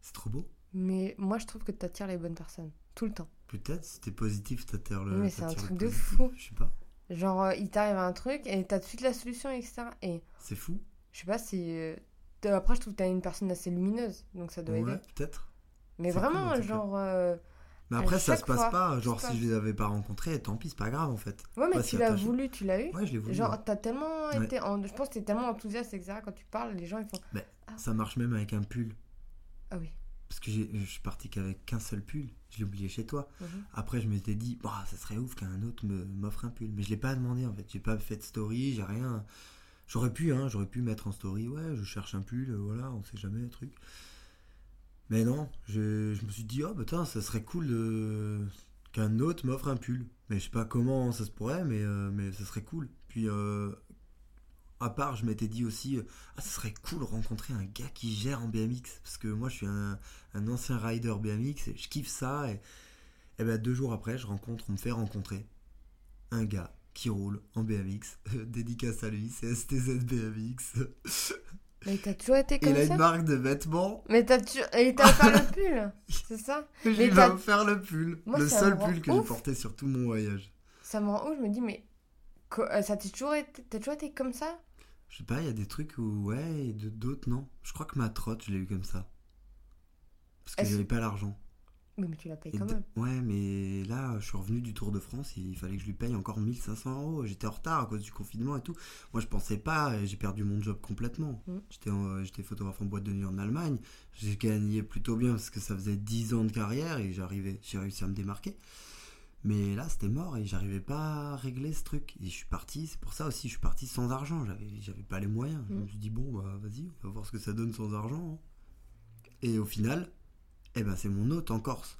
C'est trop beau. Mais moi, je trouve que tu attires les bonnes personnes. Tout le temps. Peut-être, si t'es positif, t'attires le. Mais c'est un truc de fou. Je sais pas. Genre, euh, il t'arrive un truc et t'as tout de suite la solution, etc. Et C'est fou. je sais pas si. euh, Après, je trouve que t'as une personne assez lumineuse. Donc ça doit Ouais, aider. peut-être. Mais cool, vraiment, genre. euh, Mais après, ça se passe fois, pas. Genre, si je les avais pas rencontrés, tant pis, c'est pas grave en fait. Ouais, mais Pas tu si l'as voulu, tu l'as eu. Ouais, je l'ai voulu. Genre, ouais. t'as tellement Ouais. été. en- Je pense que t'es tellement enthousiaste, etc. Quand tu parles, les gens, ils font. Ça marche même avec un pull. Ah oui. Parce que j'ai- je suis parti qu'avec qu'un seul pull. Je l'ai oublié chez toi. Mhm. Après, je m'étais dit, bah, ça serait ouf qu'un autre me- m'offre un pull. Mais je l'ai pas demandé en fait. J'ai pas fait de story, j'ai rien. J'aurais pu, hein, j'aurais pu mettre en story, ouais, je cherche un pull, voilà, on sait jamais, truc. Mais non, je, me suis dit, oh, bah, putain, ça serait cool de- qu'un autre m'offre un pull. Mais je sais pas comment ça se pourrait, mais, euh, ça serait cool. Puis, euh, à part, je m'étais dit aussi, euh, ah, ça serait cool de rencontrer un gars qui gère en BMX. Parce que moi, je suis un, un ancien rider BMX et je kiffe ça. Et, et ben, deux jours après, je rencontre, on me fait rencontrer un gars qui roule en BMX. Dédicace à lui, c'est STZ BMX. Mais t'as toujours été comme il a ça une marque de vêtements. Mais t'as toujours. Et il t'a offert le pull C'est ça t'as- ai offert le pull. Moi, le ça seul pull que j'ai porté sur tout mon voyage. Ça me rend ouf, je me dis, mais. euh, Ça t'a toujours été. T'as toujours été comme ça? Je sais pas, il y a des trucs où, ouais, et d'autres non. Je crois que ma trotte, je l'ai eu comme ça. Parce que j'avais pas l'argent. Mais tu la payes Et quand même. Ouais, mais là, je suis revenu du Tour de France, il fallait que je lui paye encore 1500 euros. J'étais en retard à cause du confinement et tout. Moi, je pensais pas, j'ai perdu mon job complètement. Mm. J'étais en- J'étais photographe en boîte de nuit en Allemagne. J'ai gagné plutôt bien parce que ça faisait 10 ans de carrière et j'arrivais, j'ai réussi à me démarquer. Mais là, c'était mort et j'arrivais pas à régler ce truc. Et je suis parti, c'est pour ça aussi, je suis parti sans argent. J'avais, j'avais pas les moyens. Je Mm. me suis dit, bon, bah vas-y, on va voir ce que ça donne sans argent. hein. Et au final, eh ben, c'est mon hôte en Corse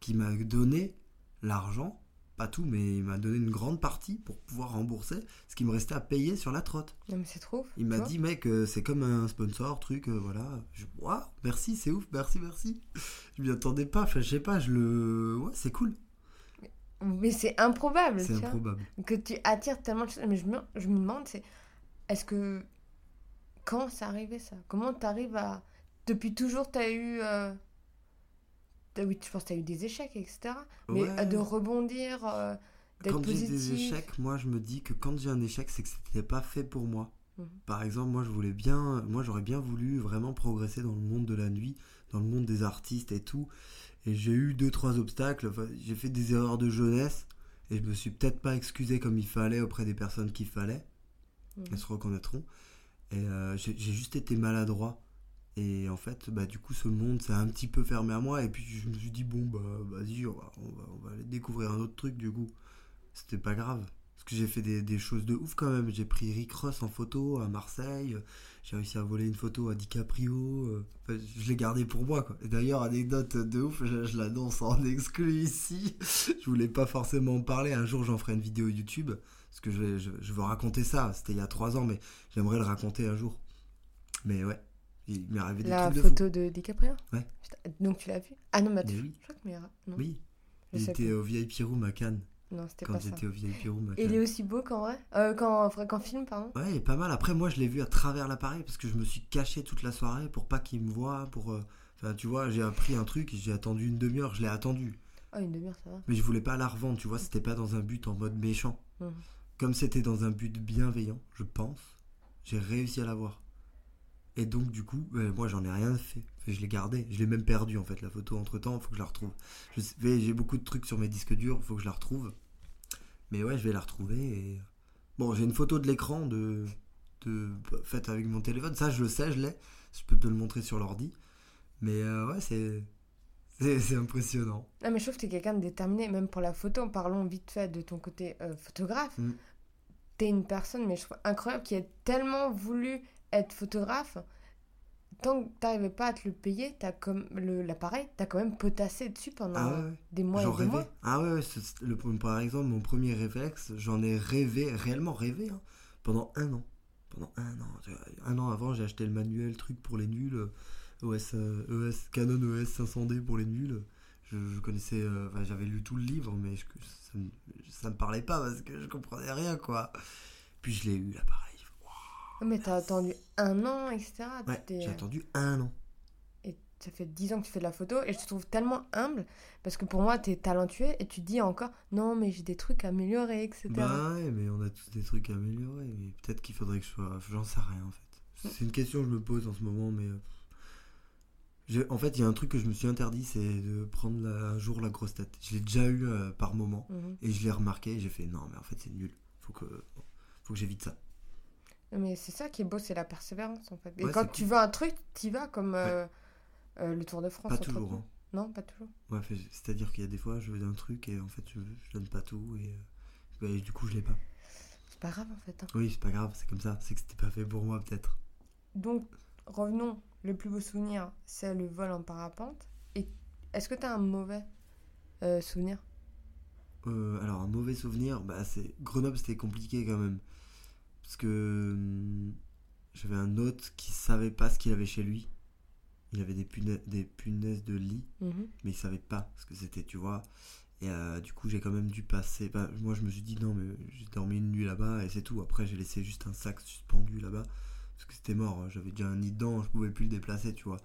qui m'a donné l'argent, pas tout, mais il m'a donné une grande partie pour pouvoir rembourser ce qui me restait à payer sur la trotte. Non, mais c'est trop. Il m'a dit, mec, euh, c'est comme un sponsor, truc, euh, voilà. Je, Waouh, merci, c'est ouf, merci, merci. Je m'y attendais pas, je sais pas, je le. Ouais, c'est cool. Mais c'est improbable, C'est vois. improbable. Que tu attires tellement de choses. Mais je me, je me demande, c'est. Est-ce que. Quand c'est arrivé ça? Comment t'arrives à. Depuis toujours, t'as eu. euh, Oui, je pense que t'as eu des échecs, etc. Mais Ouais. euh, de rebondir, euh, d'être Quand j'ai positif. des échecs, moi, je me dis que quand j'ai un échec, c'est que c'était pas fait pour moi. Mhm. Par exemple, moi, je voulais bien, moi, j'aurais bien voulu vraiment progresser dans le monde de la nuit, dans le monde des artistes et tout. Et j'ai eu deux, trois obstacles. Enfin, j'ai fait des erreurs de jeunesse et je me suis peut-être pas excusé comme il fallait auprès des personnes qu'il fallait. Mhm. Elles se reconnaîtront. Et euh, j'ai juste été maladroit. Et en fait, bah, du coup, ce monde s'est un petit peu fermé à moi. Et puis, je me suis dit, bon, bah, vas-y, on va, on, va, aller découvrir un autre truc, du coup. C'était pas grave. Parce que j'ai fait des, des choses de ouf quand même. J'ai pris Rick Ross en photo à Marseille. J'ai réussi à voler une photo à DiCaprio. euh, enfin, je l'ai gardé pour moi, quoi. D'ailleurs, anecdote de ouf, je, l'annonce en exclu ici. je voulais pas forcément en parler. Un jour, j'en ferai une vidéo YouTube. Parce que je, je veux raconter ça. C'était il y a trois ans, mais j'aimerais le raconter un jour. Mais ouais, il m'est arrivé des La trucs de fou. photo de DiCaprio Ouais. Putain, Donc tu l'as vu? Ah non, mais attends, oui. je crois que mais- non, Oui, je il était au VIP Room à Cannes. Non, c'était Quand pas ça. j'étais au VIP Room à Et Cannes. il est aussi beau qu'en vrai? Euh, qu'en, qu'en film, pardon Ouais, il est pas mal. Après, moi, je l'ai vu à travers l'appareil parce que je me suis caché toute la soirée pour pas qu'il me voie. Pour, euh, Enfin, tu vois, j'ai appris un truc et j'ai attendu une demi-heure. Je l'ai attendu. Oh, une demi-heure, ça va. Mais je voulais pas la revendre, tu vois. C'était pas dans un but en mode méchant. Mhm. Comme c'était dans un but bienveillant, je pense, j'ai réussi à l'avoir. Et donc, du coup, euh, moi, j'en ai rien fait. Enfin, je l'ai gardé. Je l'ai même perdu, en fait, la photo. Entre temps, il faut que je la retrouve. J'ai beaucoup de trucs sur mes disques durs. Il faut que je la retrouve. Mais ouais, je vais la retrouver. Et... Bon, j'ai une photo de l'écran de... de... faite avec mon téléphone. Ça, je le sais, je l'ai. Je peux te le montrer sur l'ordi. Mais euh, ouais, c'est... c'est. Impressionnant. Non, mais je trouve que t'es quelqu'un de déterminé, même pour la photo. Parlons vite fait de ton côté euh, photographe. Mm. T'es une personne, mais je trouve incroyable, qui a tellement voulu être photographe. Tant que t'arrivais pas à te le payer, t'as comme le, l'appareil, t'as quand même potassé dessus pendant Ah ouais, des mois et des rêvais. mois. Ah ouais, le, par exemple, mon premier réflexe, j'en ai rêvé, réellement rêvé, hein, pendant un an. pendant un an. Un an avant, j'ai acheté le manuel truc pour les nuls. euh, OS, euh, ES, Canon ES 500D pour les nuls. Je, je connaissais, euh, enfin, j'avais lu tout le livre, mais je- ça, ça me parlait pas parce que je comprenais rien, quoi. Puis je l'ai eu, l'appareil. Ouais, Mais t'as attendu un an, etc. Ouais, j'ai attendu un an. Et ça fait 10 ans que tu fais de la photo et je te trouve tellement humble parce que pour moi, t'es talentueux et tu dis encore non, mais j'ai des trucs à améliorer, etc. Bah ouais, mais on a tous des trucs à améliorer. Mais peut-être qu'il faudrait que je sois. J'en sais rien en fait. C'est une question que je me pose en ce moment, mais. euh, En fait, il y a un truc que je me suis interdit, c'est de prendre la- un jour la grosse tête. Je l'ai déjà eu euh, par moment Mhm. et je l'ai remarqué et j'ai fait non, mais en fait, c'est nul. Faut que, faut que j'évite ça. Mais c'est ça qui est beau, c'est la persévérance en fait. Et Ouais, quand tu veux un truc, t'y vas comme euh, euh, le Tour de France. Pas toujours. hein. Non, pas toujours. Ouais, c'est-à-dire qu'il y a des fois, je veux un truc et en fait, je, je donne pas tout et, euh, et du coup, je l'ai pas. C'est pas grave en fait. hein. Oui, c'est pas grave, c'est comme ça. C'est que c'était pas fait pour moi, peut-être. Donc, revenons. Le plus beau souvenir, c'est le vol en parapente. Et est-ce que t'as un mauvais euh, souvenir? Alors, un mauvais souvenir, bah, c'est Grenoble, c'était compliqué quand même. Parce que hum, j'avais un hôte qui savait pas ce qu'il avait chez lui. Il avait des, puna- des punaises de lit, Mhm. mais il savait pas ce que c'était, tu vois. Et euh, du coup, j'ai quand même dû passer. bah, moi, je me suis dit, non, mais j'ai dormi une nuit là-bas et c'est tout. Après, j'ai laissé juste un sac suspendu là-bas. Parce que c'était mort. J'avais déjà un nid dedans, je pouvais plus le déplacer, tu vois.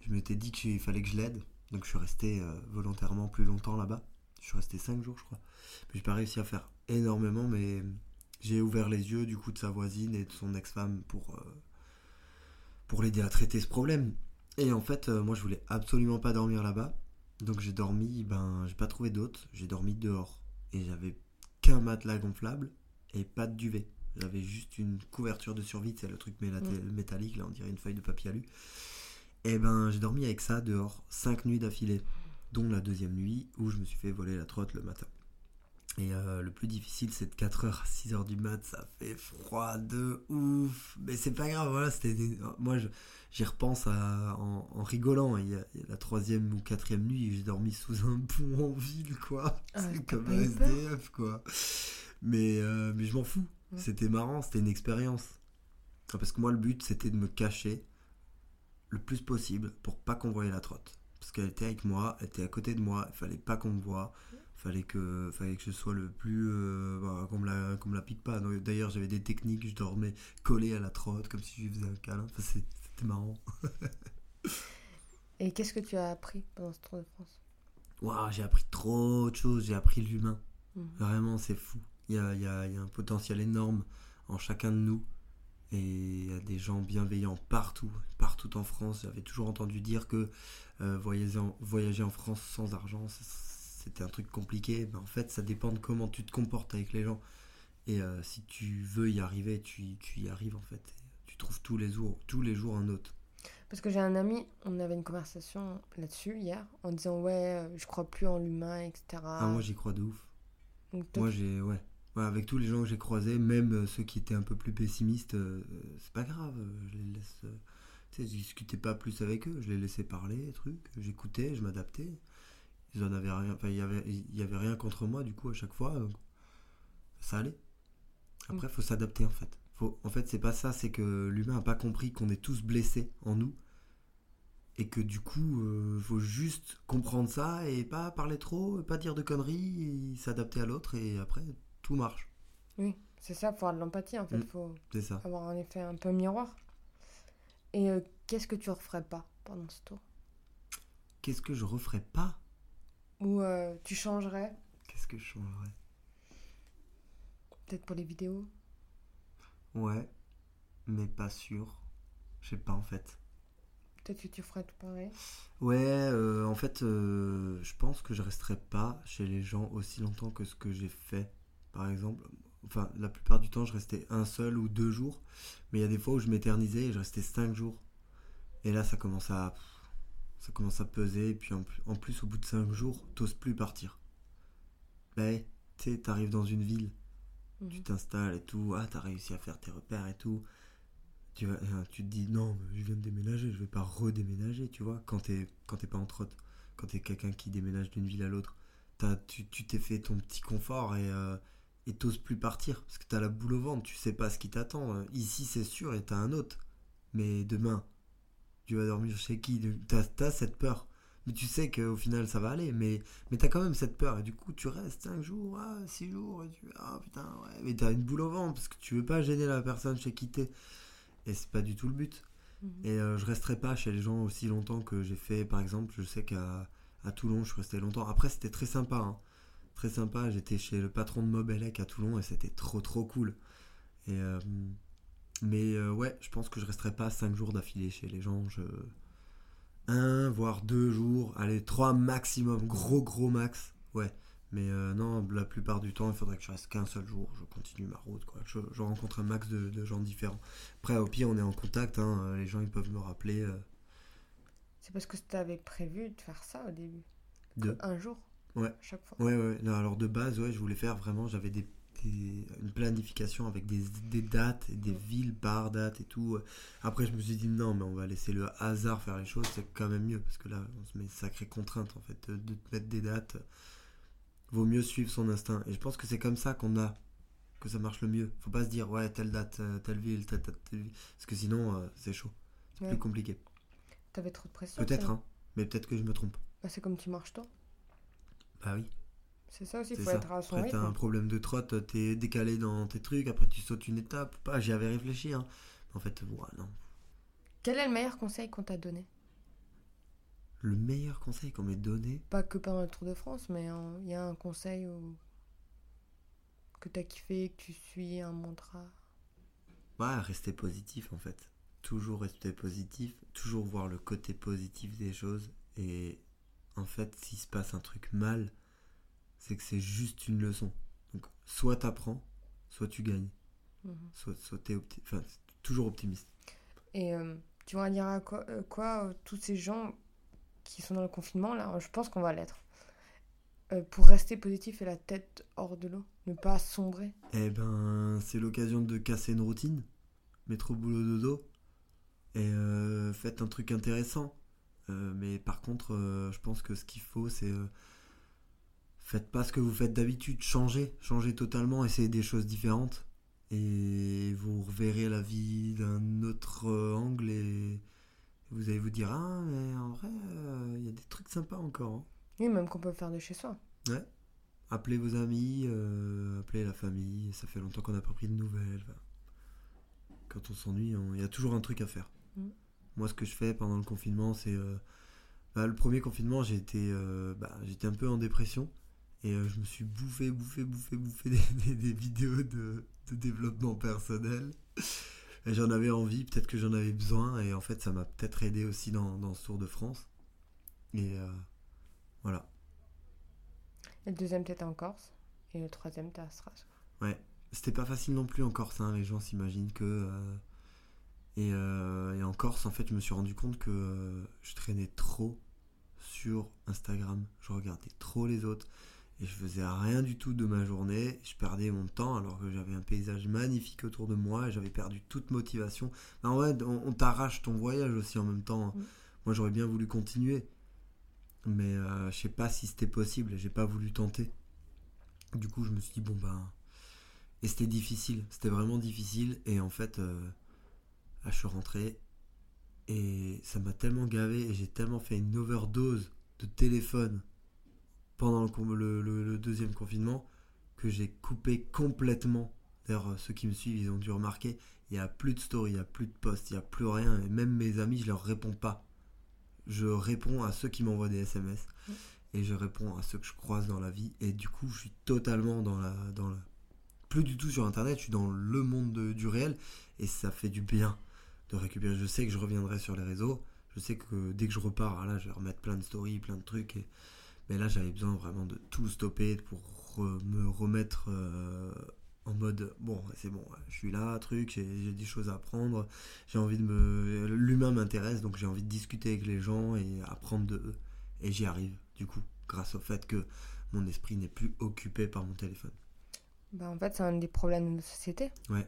Je m'étais dit qu'il fallait que je l'aide. Donc, je suis resté euh, volontairement plus longtemps là-bas. Je suis resté 5 jours, je crois. Mais j'ai pas réussi à faire énormément, mais j'ai ouvert les yeux du coup de sa voisine et de son ex-femme pour, euh, pour l'aider à traiter ce problème. Et en fait, euh, moi je voulais absolument pas dormir là-bas. Donc j'ai dormi, ben j'ai pas trouvé d'hôte, j'ai dormi dehors. Et j'avais qu'un matelas gonflable et pas de duvet. J'avais juste une couverture de survie, c'est le truc Mm. métallique, là on dirait une feuille de papier alu. Et ben j'ai dormi avec ça dehors, 5 nuits d'affilée, dont la deuxième nuit où je me suis fait voler la trotte le matin. Et euh, le plus difficile, c'est de 4h à 6h du mat, ça fait froid de ouf. Mais c'est pas grave, voilà, c'était. des- Moi, je- j'y repense à- en, en rigolant. Il y, a, il y a la troisième ou quatrième nuit, j'ai dormi sous un pont en ville, quoi. Ah, c'est comme un SDF, quoi. Mais, euh, mais je m'en fous. Ouais. C'était marrant, c'était une expérience. Parce que moi, le but, c'était de me cacher le plus possible pour pas qu'on voie la trotte. Parce qu'elle était avec moi, elle était à côté de moi, il fallait pas qu'on me voie. Fallait que, fallait que je sois le plus. Euh, bah, qu'on, me la, qu'on me la pique pas. D'ailleurs, j'avais des techniques, je dormais collé à la trotte, comme si je lui faisais un câlin. Enfin, c'est- c'était marrant. Et qu'est-ce que tu as appris pendant ce Tour de France? Waouh, j'ai appris trop de choses, j'ai appris l'humain. Mhm. Vraiment, c'est fou. Il y a, y a- y a un potentiel énorme en chacun de nous. Et il y a des gens bienveillants partout, partout en France. J'avais toujours entendu dire que euh, voyager, en, voyager en France sans argent, c- c'était un truc compliqué. Mais en fait, ça dépend de comment tu te comportes avec les gens. Et euh, si tu veux y arriver, tu, tu y arrives en fait. Tu trouves tous les jours, tous les jours un autre. Parce que j'ai un ami, on avait une conversation là-dessus hier, en disant ouais, euh, je crois plus en l'humain, etc. Ah, moi j'y crois de ouf. Donc, Moi, j'ai, ouais. Ouais, avec tous les gens que j'ai croisés, même euh, ceux qui étaient un peu plus pessimistes, euh, c'est pas grave. Je les laisse. euh, tu sais, je discutais pas plus avec eux. Je les laissais parler, trucs. J'écoutais, je m'adaptais. Ils en avaient rien. Enfin, il y avait, il y avait rien contre moi, du coup, à chaque fois. donc, ça allait. Après, faut s'adapter, en fait. Faut, en fait, c'est pas ça. C'est que l'humain a pas compris qu'on est tous blessés en nous. Et que du coup, euh, faut juste comprendre ça et pas parler trop, pas dire de conneries, s'adapter à l'autre et après tout marche. oui, c'est ça, faut avoir de l'empathie en fait, Mm. faut C'est ça. avoir un effet un peu miroir. Et euh, qu'est-ce que tu referais pas pendant ce tour? Qu'est-ce que je referais pas? Ou euh, tu changerais, Qu'est-ce que je changerais? Peut-être pour les vidéos? Ouais, mais pas sûr. Je sais pas en fait. Peut-être que tu ferais tout pareil? Ouais, euh, en fait, euh, je pense que je resterai pas chez les gens aussi longtemps que ce que j'ai fait. Par exemple, enfin, la plupart du temps, je restais un seul ou deux jours. Mais il y a des fois où je m'éternisais et je restais cinq jours. Et là, ça commence à, ça commence à peser. Et puis en, plus- en plus, au bout de cinq jours, t'oses plus partir. Ben, tu sais, t'arrives dans une ville, Mhm. tu t'installes et tout. Ah, t'as réussi à faire tes repères et tout. Tu, vas, euh, tu te dis non, mais je viens de déménager, je vais pas redéménager, tu vois, quand t'es pas en trotte, quand t'es quelqu'un qui déménage d'une ville à l'autre. T'as- Tu tu t'es fait ton petit confort et, euh, et t'oses plus partir parce que t'as la boule au ventre, tu sais pas ce qui t'attend. Ici, c'est sûr, et t'as un autre. Mais demain, tu vas dormir chez qui T'as as cette peur. Mais tu sais qu'au final, ça va aller. Mais, mais t'as quand même cette peur. Et du coup, tu restes 5 jours, 6 ah, jours. Et tu ah putain, ouais. Mais t'as une boule au ventre parce que tu veux pas gêner la personne chez qui t'es. Et c'est pas du tout le but. Mhm. Et euh, je resterai pas chez les gens aussi longtemps que j'ai fait. Par exemple, je sais qu'à à Toulon, je suis resté longtemps. Après, c'était très sympa. Hein très sympa. J'étais chez le patron de Mobelec à Toulon et c'était trop trop cool. Et, euh, mais euh, ouais, je pense que je resterai pas 5 jours d'affilée chez les gens. Je... Un, voire deux jours, allez, trois maximum, gros gros max. Ouais, mais euh, non, la plupart du temps, il faudrait que je reste qu'un seul jour. Je continue ma route, quoi. Je, rencontre un max de, gens différents. Après, au pire, on est en contact. Hein. Les gens, ils peuvent me rappeler. C'est parce que tu avais prévu de faire ça au début. De... Un jour Ouais. Chaque fois. Ouais, ouais. alors de base, ouais, je voulais faire vraiment, j'avais des, une planification avec des, des dates, des villes par date et tout. Après, je me suis dit non, mais on va laisser le hasard faire les choses, c'est quand même mieux parce que là, on se met une sacrée contrainte en fait de, mettre des dates. Vaut mieux suivre son instinct. Et je pense que c'est comme ça qu'on a que ça marche le mieux. Faut pas se dire ouais telle date, euh, telle ville, telle date, telle ville, parce que sinon euh, c'est chaud, c'est plus compliqué. T'avais trop de pression. Peut-être, hein, mais peut-être que je me trompe. Bah, c'est comme tu marches toi. Bah oui. C'est ça aussi, il faut être à son Après, t'as un problème de trotte, t'es décalé dans tes trucs, après tu sautes une étape. Pas, j'y avais réfléchi, hein. En fait, voilà, non. Quel est le meilleur conseil qu'on t'a donné? Le meilleur conseil qu'on m'ait donné? Pas que pendant le Tour de France, mais il y a un conseil que t'as kiffé, que tu suis, un mantra? Ouais, rester positif en fait. Toujours rester positif, toujours voir le côté positif des choses et en fait, s'il se passe un truc mal, c'est que c'est juste une leçon. Donc, soit t'apprends, soit tu gagnes. Mhm. Soit, soit t'es enfin, toujours optimiste. Et euh, tu vas dire à quoi, euh, quoi euh, tous ces gens qui sont dans le confinement, là, je pense qu'on va l'être. pour rester positif et la tête hors de l'eau, ne pas sombrer. Eh ben, c'est l'occasion de casser une routine, mettre au boulot dodo, et faites un truc intéressant. Mais par contre, je pense que ce qu'il faut, c'est faites pas ce que vous faites d'habitude, changez, changez totalement, essayez des choses différentes et vous reverrez la vie d'un autre angle et vous allez vous dire ah mais en vrai il y a des trucs sympas encore. Hein. Oui, même qu'on peut faire de chez soi. Ouais. Appelez vos amis, appelez la famille. Ça fait longtemps qu'on n'a pas pris de nouvelles. Quand on s'ennuie, il y a toujours un truc à faire. Mm. Moi, ce que je fais pendant le confinement, c'est. Euh, bah, le premier confinement, j'étais euh, bah, j'étais un peu en dépression. Et euh, je me suis bouffé, bouffé, bouffé, bouffé des, vidéos de, développement personnel. Et j'en avais envie, peut-être que j'en avais besoin. Et en fait, ça m'a peut-être aidé aussi dans, dans, ce Tour de France. Et voilà. Et le deuxième, t'étais en Corse. Et le troisième, t'es à Strasbourg. Ouais. C'était pas facile non plus en Corse. Hein. Les gens s'imaginent que euh, et, en Corse, en fait, je me suis rendu compte que euh, je traînais trop sur Instagram. Je regardais trop les autres et je faisais rien du tout de ma journée. Je perdais mon temps alors que j'avais un paysage magnifique autour de moi et j'avais perdu toute motivation. En vrai, on, t'arrache ton voyage aussi en même temps. Mm. Moi, j'aurais bien voulu continuer, mais euh, je sais pas si c'était possible. J'ai pas voulu tenter. Du coup, je me suis dit bon ben, et c'était difficile. C'était vraiment difficile et en fait. Ah, je suis rentré et ça m'a tellement gavé et j'ai tellement fait une overdose de téléphone pendant le, deuxième confinement que j'ai coupé complètement. D'ailleurs, ceux qui me suivent, ils ont dû remarquer, il n'y a plus de story, il n'y a plus de post, il n'y a plus rien. Et même mes amis, je leur réponds pas. Je réponds à ceux qui m'envoient des SMS et je réponds à ceux que je croise dans la vie. Et du coup, je suis totalement dans la, dans la... Plus du tout sur Internet, je suis dans le monde du réel et ça fait du bien de récupérer. Je sais que je reviendrai sur les réseaux. Je sais que dès que je repars, là, je vais remettre plein de stories, plein de trucs. Et... Mais là, j'avais besoin vraiment de tout stopper pour me remettre euh, en mode bon, c'est bon, je suis là, truc, j'ai des choses à apprendre. J'ai envie de me. L'humain m'intéresse, donc j'ai envie de discuter avec les gens et apprendre de eux. Et j'y arrive, du coup, grâce au fait que mon esprit n'est plus occupé par mon téléphone. Bah en fait, c'est un des problèmes de société. Ouais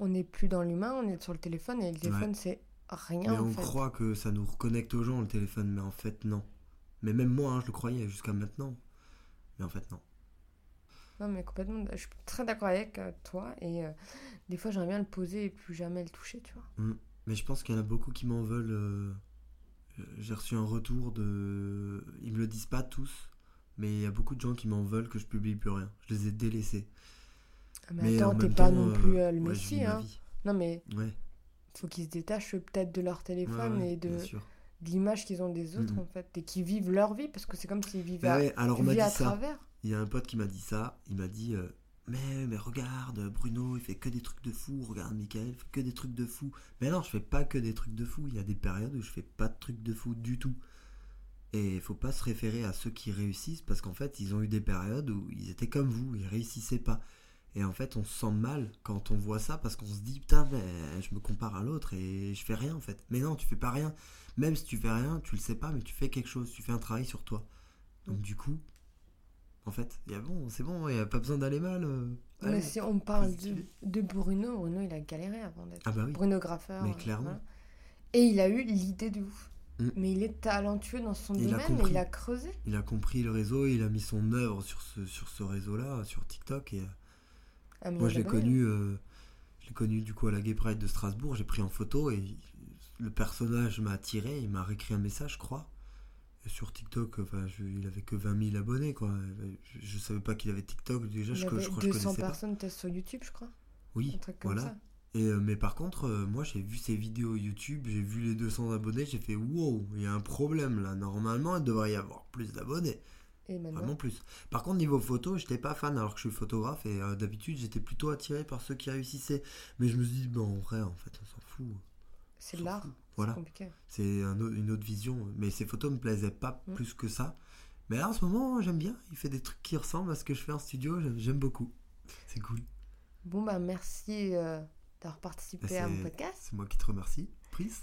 on n'est plus dans l'humain, on est sur le téléphone et le téléphone c'est rien. Mais on croit que ça nous reconnecte aux gens le téléphone, mais en fait non. Mais même moi, hein, je le croyais jusqu'à maintenant. Mais en fait non. Non, mais complètement. Je suis très d'accord avec euh, toi. Et euh, des fois, j'aimerais bien le poser et plus jamais le toucher, tu vois. Mm. Mais je pense qu'il y en a beaucoup qui m'en veulent. euh, J'ai reçu un retour de. Ils me le disent pas tous, mais il y a beaucoup de gens qui m'en veulent que je publie plus rien. Je les ai délaissés. Ah, Mais, Mais en attends, t'es pas temps, non plus euh, le ouais, messie, hein. Non, mais Ouais, faut qu'ils se détachent peut-être de leur téléphone ouais, et de, bien sûr. De l'image qu'ils ont des autres, Mhm. en fait. Et qu'ils vivent leur vie, parce que c'est comme s'ils vivaient Bah à, alors on dit à ça. travers. Il y a un pote qui m'a dit ça. Il m'a dit euh, mais, mais regarde, Bruno, il fait que des trucs de fou. Regarde, Michael, il fait que des trucs de fou. Mais non, je fais pas que des trucs de fou. Il y a des périodes où je fais pas de trucs de fou du tout. Et il faut pas se référer à ceux qui réussissent parce qu'en fait, ils ont eu des périodes où ils étaient comme vous, ils réussissaient pas. Et en fait, on se sent mal quand on voit ça parce qu'on se dit putain, mais je me compare à l'autre et je fais rien en fait. Mais non, tu fais pas rien. Même si tu fais rien, tu le sais pas, mais tu fais quelque chose, tu fais un travail sur toi. Donc du coup, en fait, il y a bon, c'est bon, il y a pas besoin d'aller mal. euh, Mais si on parle de, de Bruno, Bruno, il a galéré avant d'être Ah bah oui. Bruno Graffeur. Mais euh, clairement. voilà. Et il a eu l'idée de ouf. Mm. Mais il est talentueux dans son Il a domaine et compris. il a creusé. Il a compris le réseau, il a mis son œuvre sur ce, sur ce réseau-là, sur TikTok. Et euh, Ah, moi, je l'ai connu, euh, je l'ai connu du coup à la Gay Pride de Strasbourg. J'ai pris en photo et le personnage m'a attiré. Il m'a réécrit un message, je crois. Et sur TikTok, enfin, je- il avait que 20 000 abonnés, quoi. Je, je savais pas qu'il avait TikTok. Déjà, Il je, avait je crois que je 200 connaissais pas. personnes peut-être sur YouTube, je crois. Oui, Un truc comme voilà. ça. Et, euh, mais par contre, euh, moi j'ai vu ses vidéos YouTube, j'ai vu les 200 abonnés, j'ai fait wow, il y a un problème là. Normalement, il devrait y avoir plus d'abonnés. Et maintenant, Vraiment plus. Par contre, niveau photo, j'étais pas fan alors que je suis photographe et euh, d'habitude j'étais plutôt attiré par ceux qui réussissaient. Mais je me suis dit, bon, en vrai, en fait, on s'en fout. c'est de l'art. Voilà, c'est un une autre vision. Mais ces photos me plaisaient pas Mm. plus que ça. Mais là en ce moment, j'aime bien. Il fait des trucs qui ressemblent à ce que je fais en studio, j'aime- beaucoup. C'est cool. Bon, bah merci euh, d'avoir participé Bah, à mon podcast. C'est moi qui te remercie. Prise.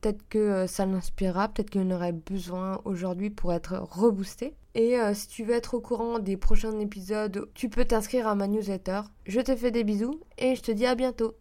Peut-être que euh, ça l'inspirera, peut-être qu'il en aurait besoin aujourd'hui pour être reboosté. Et euh, si tu veux être au courant des prochains épisodes, tu peux t'inscrire à ma newsletter. Je te fais des bisous et je te dis à bientôt.